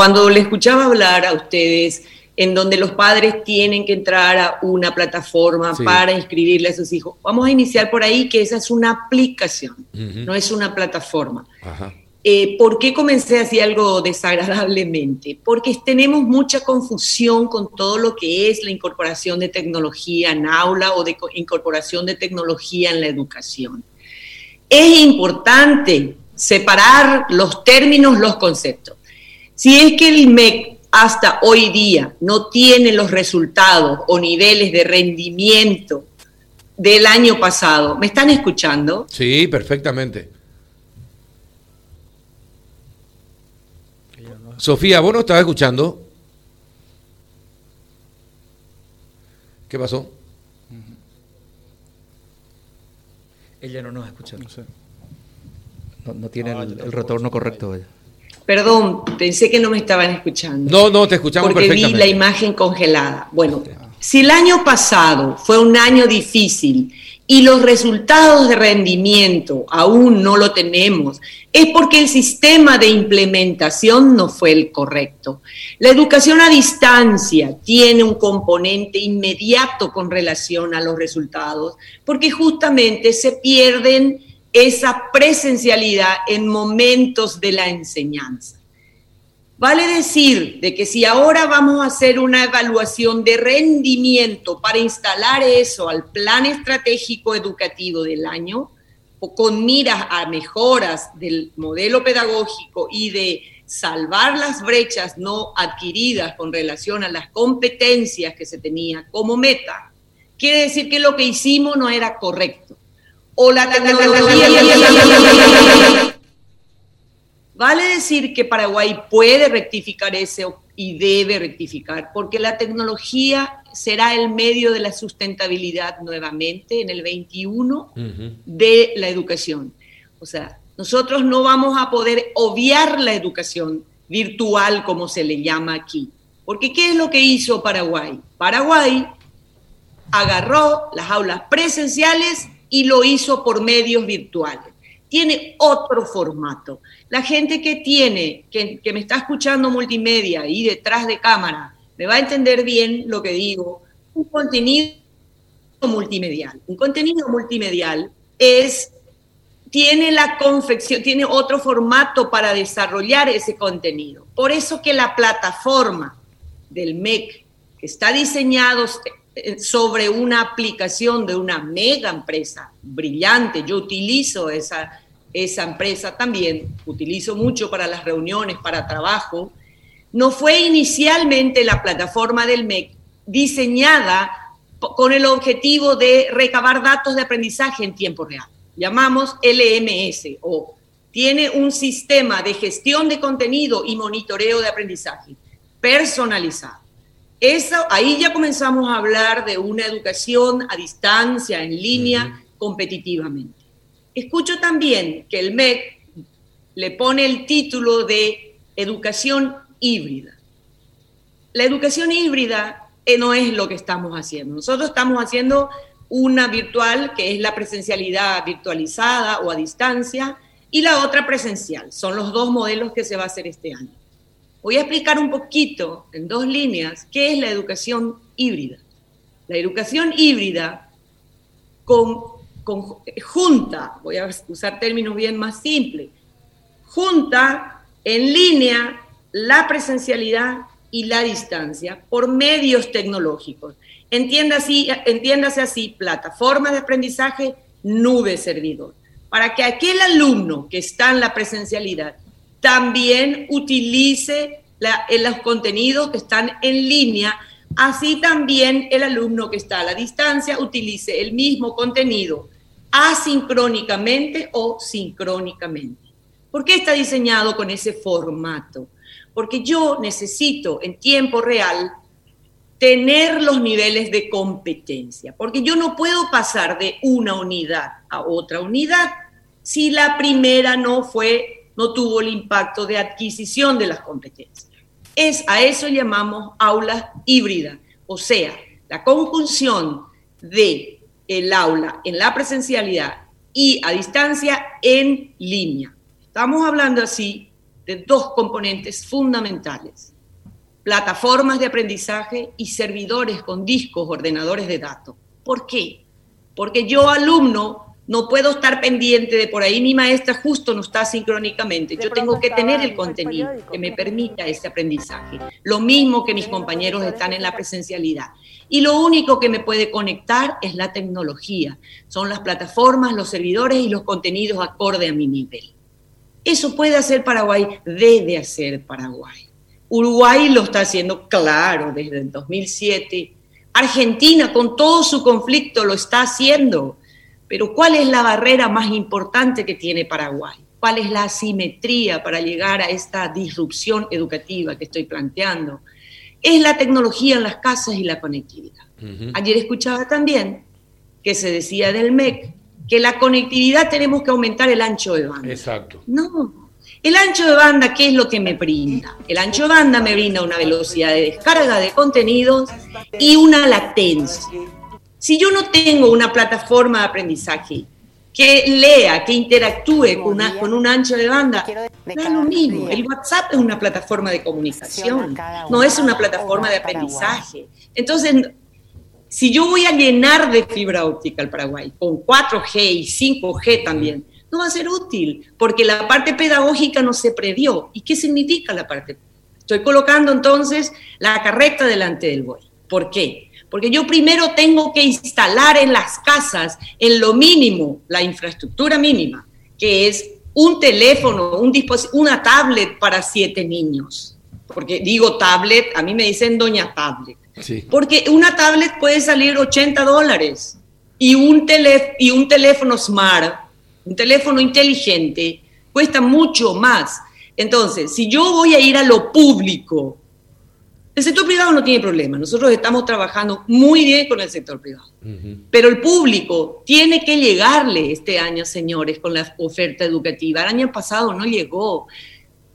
cuando le escuchaba hablar a ustedes en donde los padres tienen que entrar a una plataforma para inscribirle a sus hijos. Vamos a iniciar por ahí que esa es una aplicación, no es una plataforma. Eh, ¿Por qué comencé así algo desagradablemente? Porque tenemos mucha confusión con todo lo que es la incorporación de tecnología en aula o de incorporación de tecnología en la educación. Es importante separar los términos, los conceptos. Si es que el MEC hasta hoy día no tiene los resultados o niveles de rendimiento del año pasado, ¿me están escuchando? Sí, perfectamente. Sofía, ¿vos no estabas escuchando? ¿Qué pasó? Ella no nos escucha. No, no tiene el, el, retorno correcto. Ella. Perdón, pensé que no me estaban escuchando. No, no, te escuchamos porque vi la imagen congelada. Bueno, si el año pasado fue un año difícil y los resultados de rendimiento aún no lo tenemos, es porque el sistema de implementación no fue el correcto. La educación a distancia tiene un componente inmediato con relación a los resultados, porque justamente se pierden esa presencialidad en momentos de la enseñanza. Vale decir de que si ahora vamos a hacer una evaluación de rendimiento para instalar eso al plan estratégico educativo del año, o con miras a mejoras del modelo pedagógico y de salvar las brechas no adquiridas con relación a las competencias que se tenía como meta, quiere decir que lo que hicimos no era correcto o la tecnología. Vale decir que Paraguay puede rectificar ese y debe rectificar, porque la tecnología será el medio de la sustentabilidad nuevamente en el 21 de la educación. O sea, nosotros no vamos a poder obviar la educación virtual, como se le llama aquí. Porque ¿qué es lo que hizo Paraguay? Paraguay agarró las aulas presenciales y lo hizo por medios virtuales. Tiene otro formato. La gente que tiene, que, me está escuchando multimedia y detrás de cámara, me va a entender bien lo que digo. Un contenido multimedial. Un contenido multimedial es tiene la confección, tiene otro formato para desarrollar ese contenido. Por eso que la plataforma del MEC, que está diseñado sobre una aplicación de una mega empresa brillante. Yo utilizo esa, esa empresa también, utilizo mucho para las reuniones, para trabajo. No fue inicialmente la plataforma del MEC diseñada con el objetivo de recabar datos de aprendizaje en tiempo real. Llamamos LMS o tiene un sistema de gestión de contenido y monitoreo de aprendizaje personalizado. Eso, ahí ya comenzamos a hablar de una educación a distancia, en línea, competitivamente. Escucho también que el MEC le pone el título de educación híbrida. La educación híbrida eh, no es lo que estamos haciendo. Nosotros estamos haciendo una virtual, que es la presencialidad virtualizada o a distancia, y la otra presencial. Son los dos modelos que se va a hacer este año. Voy a explicar un poquito, en dos líneas, qué es la educación híbrida. La educación híbrida con, junta, voy a usar términos bien más simples, junta en línea la presencialidad y la distancia por medios tecnológicos. Entiéndase, entiéndase así, plataformas de aprendizaje, nube servidor, para que aquel alumno que está en la presencialidad también utilice los contenidos que están en línea, así también el alumno que está a la distancia utilice el mismo contenido asincrónicamente o sincrónicamente. ¿Por qué está diseñado con ese formato? Porque yo necesito en tiempo real tener los niveles de competencia, porque yo no puedo pasar de una unidad a otra unidad si la primera no fue no tuvo el impacto de adquisición de las competencias. Es, a eso llamamos aulas híbridas, o sea, la conjunción de el aula en la presencialidad y a distancia en línea. Estamos hablando así de dos componentes fundamentales, plataformas de aprendizaje y servidores con discos, ordenadores de datos. ¿Por qué? Porque yo, alumno, no puedo estar pendiente de por ahí mi maestra justo no está sincrónicamente. Yo tengo que tener el contenido que me permita ese aprendizaje. Lo mismo que mis compañeros están en la presencialidad. Y lo único que me puede conectar es la tecnología. Son las plataformas, los servidores y los contenidos acorde a mi nivel. Eso puede hacer Paraguay, debe hacer Paraguay. Uruguay lo está haciendo claro desde el 2007. Argentina con todo su conflicto lo está haciendo. Pero ¿cuál es la barrera más importante que tiene Paraguay? ¿Cuál es la asimetría para llegar a esta disrupción educativa que estoy planteando? Es la tecnología en las casas y la conectividad. Ayer escuchaba también que se decía del MEC que la conectividad tenemos que aumentar el ancho de banda. Exacto. No, el ancho de banda, ¿qué es lo que me brinda? El ancho de banda me brinda una velocidad de descarga de contenidos y una latencia. Si yo no tengo una plataforma de aprendizaje que lea, que interactúe con, una, con un ancho de banda, no es lo mismo. El WhatsApp es una plataforma de comunicación, no es una plataforma de aprendizaje. Entonces, si yo voy a llenar de fibra óptica al Paraguay, con 4G y 5G también, no va a ser útil, porque la parte pedagógica no se previó. ¿Y qué significa la parte? Estoy colocando entonces la carreta delante del buey. ¿Por qué? Porque yo primero tengo que instalar en las casas, en lo mínimo, la infraestructura mínima, que es un teléfono, un una tablet para siete niños. Porque digo tablet, a mí me dicen doña tablet. Porque una tablet puede salir 80 dólares y un, y un teléfono smart, un teléfono inteligente, cuesta mucho más. Entonces, si yo voy a ir a lo público el sector privado no tiene problema, nosotros estamos trabajando muy bien con el sector privado, pero el público tiene que llegarle este año, señores, con la oferta educativa. El año pasado no llegó.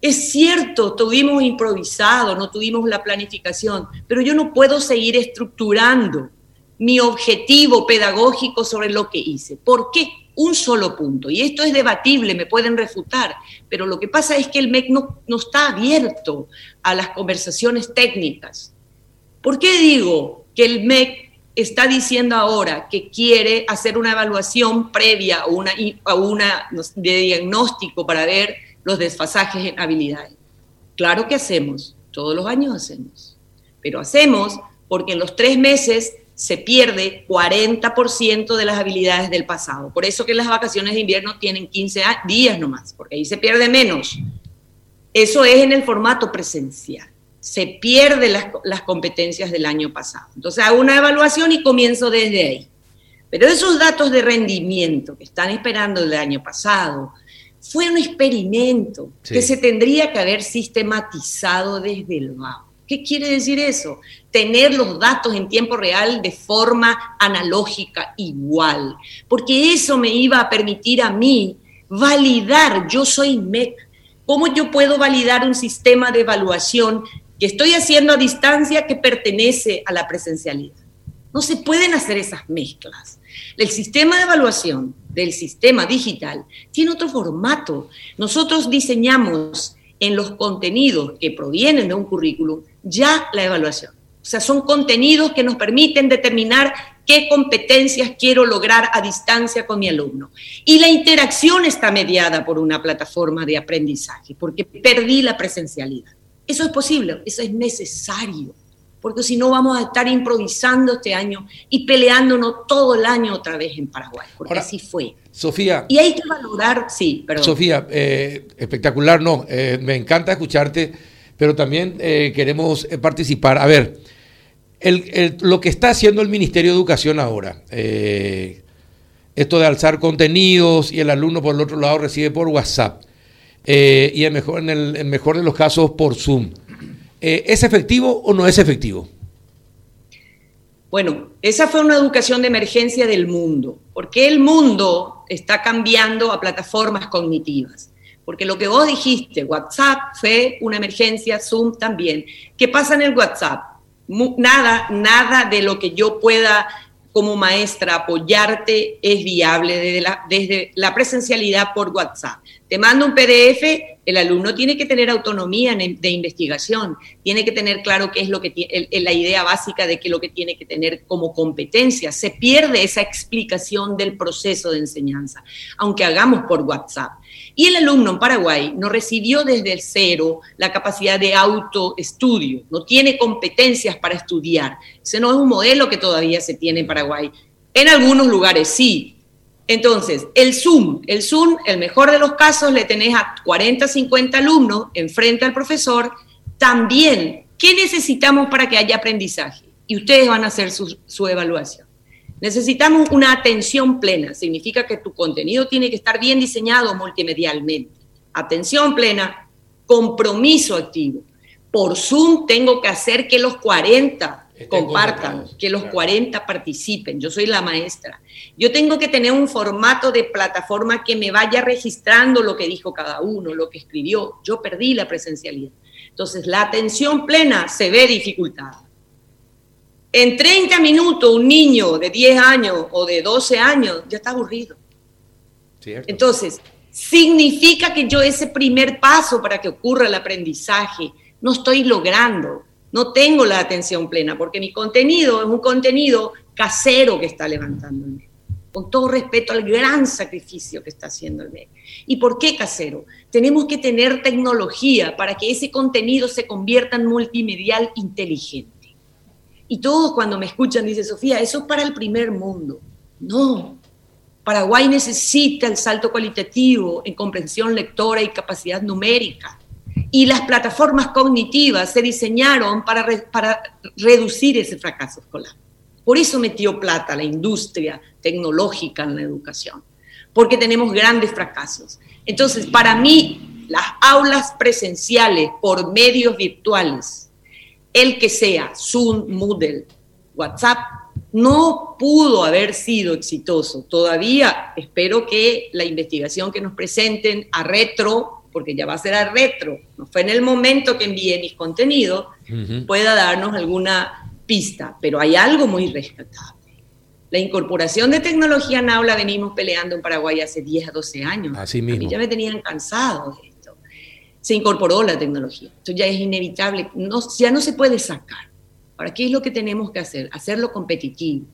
Es cierto, tuvimos improvisado, no tuvimos la planificación, pero yo no puedo seguir estructurando mi objetivo pedagógico sobre lo que hice. ¿Por qué? Un solo punto. Y esto es debatible, me pueden refutar, pero lo que pasa es que el MEC no, no está abierto a las conversaciones técnicas. ¿Por qué digo que el MEC está diciendo ahora que quiere hacer una evaluación previa o una, a una de diagnóstico para ver los desfasajes en habilidades? Claro que hacemos, todos los años hacemos, pero hacemos porque en los tres meses se pierde 40% de las habilidades del pasado. Por eso que las vacaciones de invierno tienen 15 días nomás, porque ahí se pierde menos. Eso es en el formato presencial. Se pierden las, las competencias del año pasado. Entonces hago una evaluación y comienzo desde ahí. Pero esos datos de rendimiento que están esperando del año pasado, fue un experimento que se tendría que haber sistematizado desde el bajo. ¿Qué quiere decir eso? Tener los datos en tiempo real de forma analógica igual, porque eso me iba a permitir a mí validar, yo soy MEC, ¿cómo yo puedo validar un sistema de evaluación que estoy haciendo a distancia que pertenece a la presencialidad? No se pueden hacer esas mezclas. El sistema de evaluación del sistema digital tiene otro formato. Nosotros diseñamos en los contenidos que provienen de un currículum ya la evaluación. O sea, son contenidos que nos permiten determinar qué competencias quiero lograr a distancia con mi alumno. Y la interacción está mediada por una plataforma de aprendizaje, porque perdí la presencialidad. Eso es posible, eso es necesario, porque si no vamos a estar improvisando este año y peleándonos todo el año otra vez en Paraguay, porque así fue. Sofía. Y hay que valorar, sí, perdón. Sofía, eh, espectacular, no, eh, me encanta escucharte pero también eh, queremos participar. A ver, lo que está haciendo el Ministerio de Educación ahora, esto de alzar contenidos y el alumno por el otro lado recibe por WhatsApp y en, mejor, en el mejor de los casos por Zoom, ¿es efectivo o no es efectivo? Bueno, esa fue una educación de emergencia del mundo, porque el mundo está cambiando a plataformas cognitivas. Porque lo que vos dijiste, WhatsApp fue una emergencia, Zoom también. ¿Qué pasa en el WhatsApp? Nada, nada de lo que yo pueda como maestra apoyarte es viable desde la presencialidad por WhatsApp. Te mando un PDF, el alumno tiene que tener autonomía de investigación, tiene que tener claro qué es lo que tiene, la idea básica de qué es lo que tiene que tener como competencia. Se pierde esa explicación del proceso de enseñanza, aunque hagamos por WhatsApp. Y el alumno en Paraguay no recibió desde el cero la capacidad de autoestudio, no tiene competencias para estudiar. Ese no es un modelo que todavía se tiene en Paraguay. En algunos lugares sí, entonces, el Zoom, el Zoom, el mejor de los casos, le tenés a 40, 50 alumnos enfrente al profesor. También, ¿qué necesitamos para que haya aprendizaje? Y ustedes van a hacer su, su evaluación. Necesitamos una atención plena. Significa que tu contenido tiene que estar bien diseñado multimedialmente. Atención plena, compromiso activo. Por Zoom tengo que hacer que los 40 compartan, que los 40 participen. Yo soy la maestra. Yo tengo que tener un formato de plataforma que me vaya registrando lo que dijo cada uno, lo que escribió. Yo perdí la presencialidad. Entonces, la atención plena se ve dificultada. En 30 minutos, un niño de 10 años o de 12 años ya está aburrido. Entonces, significa que yo ese primer paso para que ocurra el aprendizaje no estoy logrando no tengo la atención plena, porque mi contenido es un contenido casero que está levantando el con todo respeto al gran sacrificio que está haciendo el medio. ¿Y por qué casero? Tenemos que tener tecnología para que ese contenido se convierta en multimedial inteligente. Y todos cuando me escuchan dicen, Sofía, eso es para el primer mundo. No, Paraguay necesita el salto cualitativo en comprensión lectora y capacidad numérica. Y las plataformas cognitivas se diseñaron para, reducir ese fracaso escolar. Por eso metió plata la industria tecnológica en la educación, porque tenemos grandes fracasos. Entonces, para mí, las aulas presenciales por medios virtuales, el que sea, Zoom, Moodle, WhatsApp, no pudo haber sido exitoso. Todavía espero que la investigación que nos presenten a retro porque ya va a ser a retro, no fue en el momento que envíe mis contenidos, pueda darnos alguna pista, pero hay algo muy rescatable. La incorporación de tecnología en aula venimos peleando en Paraguay hace 10 a 12 años. Así mismo. ya me tenían cansado de esto. Se incorporó la tecnología. Esto ya es inevitable, no, ya no se puede sacar. Ahora, ¿qué es lo que tenemos que hacer? Hacerlo competitivo,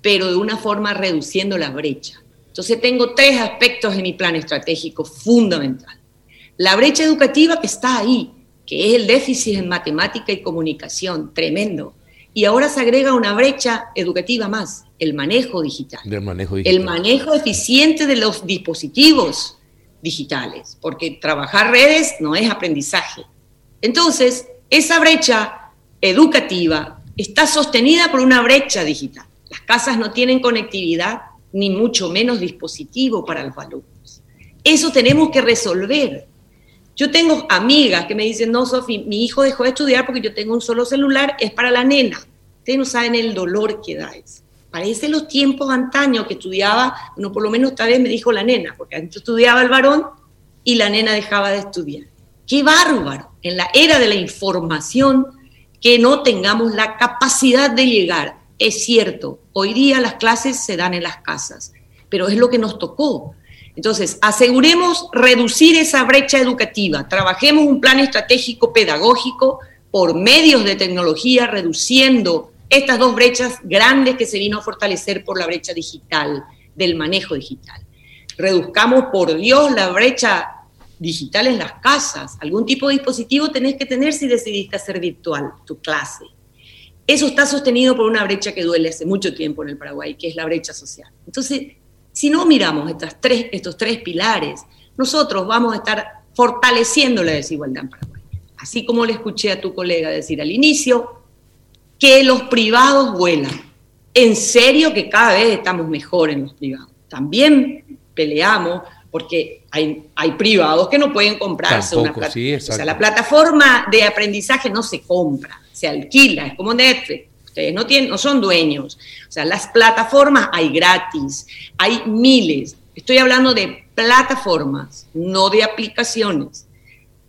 pero de una forma reduciendo la brecha. Entonces tengo tres aspectos en mi plan estratégico fundamental. La brecha educativa que está ahí, que es el déficit en matemática y comunicación, tremendo. Y ahora se agrega una brecha educativa más, el manejo digital. manejo El manejo eficiente de los dispositivos digitales, porque trabajar redes no es aprendizaje. Entonces, esa brecha educativa está sostenida por una brecha digital. Las casas no tienen conectividad, ni mucho menos dispositivo para los alumnos. Eso tenemos que resolver. Yo tengo amigas que me dicen, no, Sofi, mi hijo dejó de estudiar porque yo tengo un solo celular, es para la nena. Ustedes no saben el dolor que da eso. Parece los tiempos antaños que estudiaba, bueno, por lo menos esta vez me dijo la nena, porque antes estudiaba el varón y la nena dejaba de estudiar. Qué bárbaro, en la era de la información, que no tengamos la capacidad de llegar. Es cierto, hoy día las clases se dan en las casas, pero es lo que nos tocó. Entonces, aseguremos reducir esa brecha educativa, trabajemos un plan estratégico pedagógico por medios de tecnología, reduciendo estas dos brechas grandes que se vino a fortalecer por la brecha digital, del manejo digital. Reduzcamos, por Dios, la brecha digital en las casas. Algún tipo de dispositivo tenés que tener si decidiste hacer virtual tu clase. Eso está sostenido por una brecha que duele hace mucho tiempo en el Paraguay, que es la brecha social. Entonces, si no miramos estas tres, estos tres pilares, nosotros vamos a estar fortaleciendo la desigualdad en Paraguay. Así como le escuché a tu colega decir al inicio, que los privados vuelan. En serio que cada vez estamos mejor en los privados. También peleamos porque hay, hay privados que no pueden comprarse una plataforma. o sea, la plataforma de aprendizaje no se compra, se alquila, es como Netflix Ustedes no, tienen, no son dueños. O sea, las plataformas hay gratis, hay miles. Estoy hablando de plataformas, no de aplicaciones,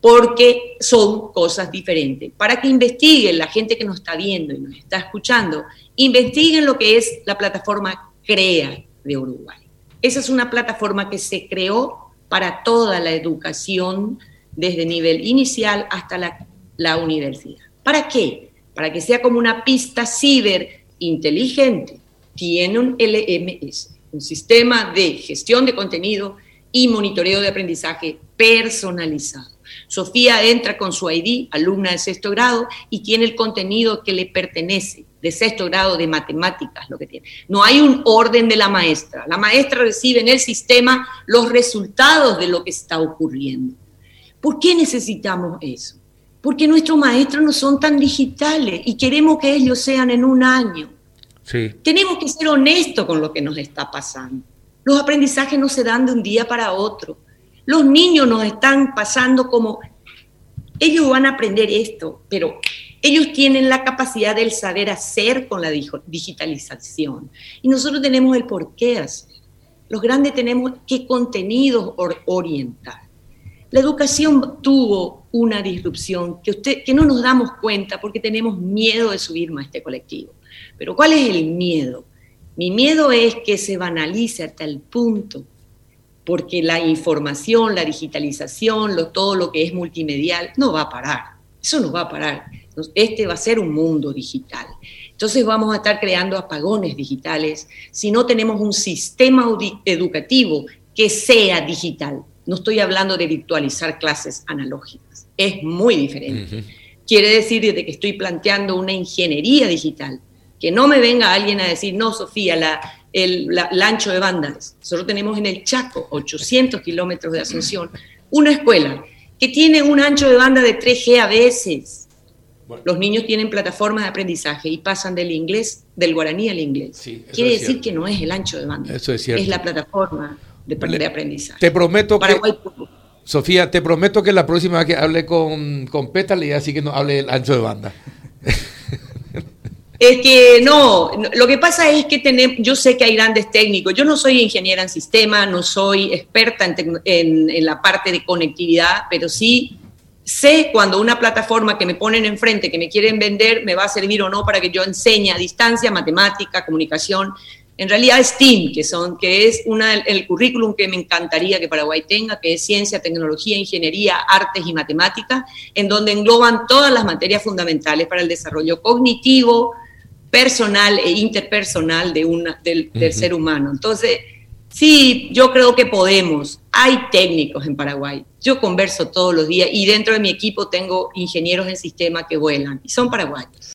porque son cosas diferentes. Para que investiguen la gente que nos está viendo y nos está escuchando, investiguen lo que es la plataforma CREA de Uruguay. Esa es una plataforma que se creó para toda la educación desde nivel inicial hasta la, la universidad. ¿Para qué? Para que sea como una pista ciber inteligente. Tiene un LMS, un sistema de gestión de contenido y monitoreo de aprendizaje personalizado. Sofía entra con su ID, alumna de sexto grado, y tiene el contenido que le pertenece, de sexto grado de matemáticas, lo que tiene. No hay un orden de la maestra. La maestra recibe en el sistema los resultados de lo que está ocurriendo. ¿Por qué necesitamos eso? Porque nuestros maestros no son tan digitales y queremos que ellos sean en un año. Sí. Tenemos que ser honestos con lo que nos está pasando. Los aprendizajes no se dan de un día para otro. Los niños nos están pasando como, ellos van a aprender esto, pero ellos tienen la capacidad del saber hacer con la digitalización. Y nosotros tenemos el por qué hacer. Los grandes tenemos qué contenidos orientar. La educación tuvo una disrupción que, usted, que no nos damos cuenta porque tenemos miedo de subir más este colectivo. Pero ¿cuál es el miedo? Mi miedo es que se banalice hasta el punto porque la información, la digitalización, todo lo que es multimedial, no va a parar. Eso no va a parar. Este va a ser un mundo digital. Entonces vamos a estar creando apagones digitales si no tenemos un sistema educativo que sea digital. No estoy hablando de virtualizar clases analógicas. Es muy diferente. Quiere decir desde que estoy planteando una ingeniería digital, que no me venga alguien a decir, no, Sofía, la, el, ancho de bandas. Nosotros tenemos en el Chaco, 800 kilómetros de Asunción, una escuela que tiene un ancho de banda de 3G a veces. Los niños tienen plataformas de aprendizaje y pasan del inglés, del guaraní al inglés. Quiere decir que no es el ancho de banda, eso es, cierto. es la plataforma de, aprendizaje. Te prometo que... Sofía, te prometo que la próxima vez que hable con, con Pétale, así que no hable el ancho de banda. Es que no, lo que pasa es que tenemos, yo sé que hay grandes técnicos, yo no soy ingeniera en sistema, no soy experta en, en, la parte de conectividad, pero sí sé cuando una plataforma que me ponen enfrente, que me quieren vender, me va a servir o no para que yo enseñe a distancia matemática, comunicación. En realidad STEAM, que, son, que es una, el currículum que me encantaría que Paraguay tenga, que es ciencia, tecnología, ingeniería, artes y matemáticas, en donde engloban todas las materias fundamentales para el desarrollo cognitivo, personal e interpersonal de una, del, ser humano. Entonces, sí, yo creo que podemos. Hay técnicos en Paraguay. Yo converso todos los días y dentro de mi equipo tengo ingenieros en sistema que vuelan y son paraguayos.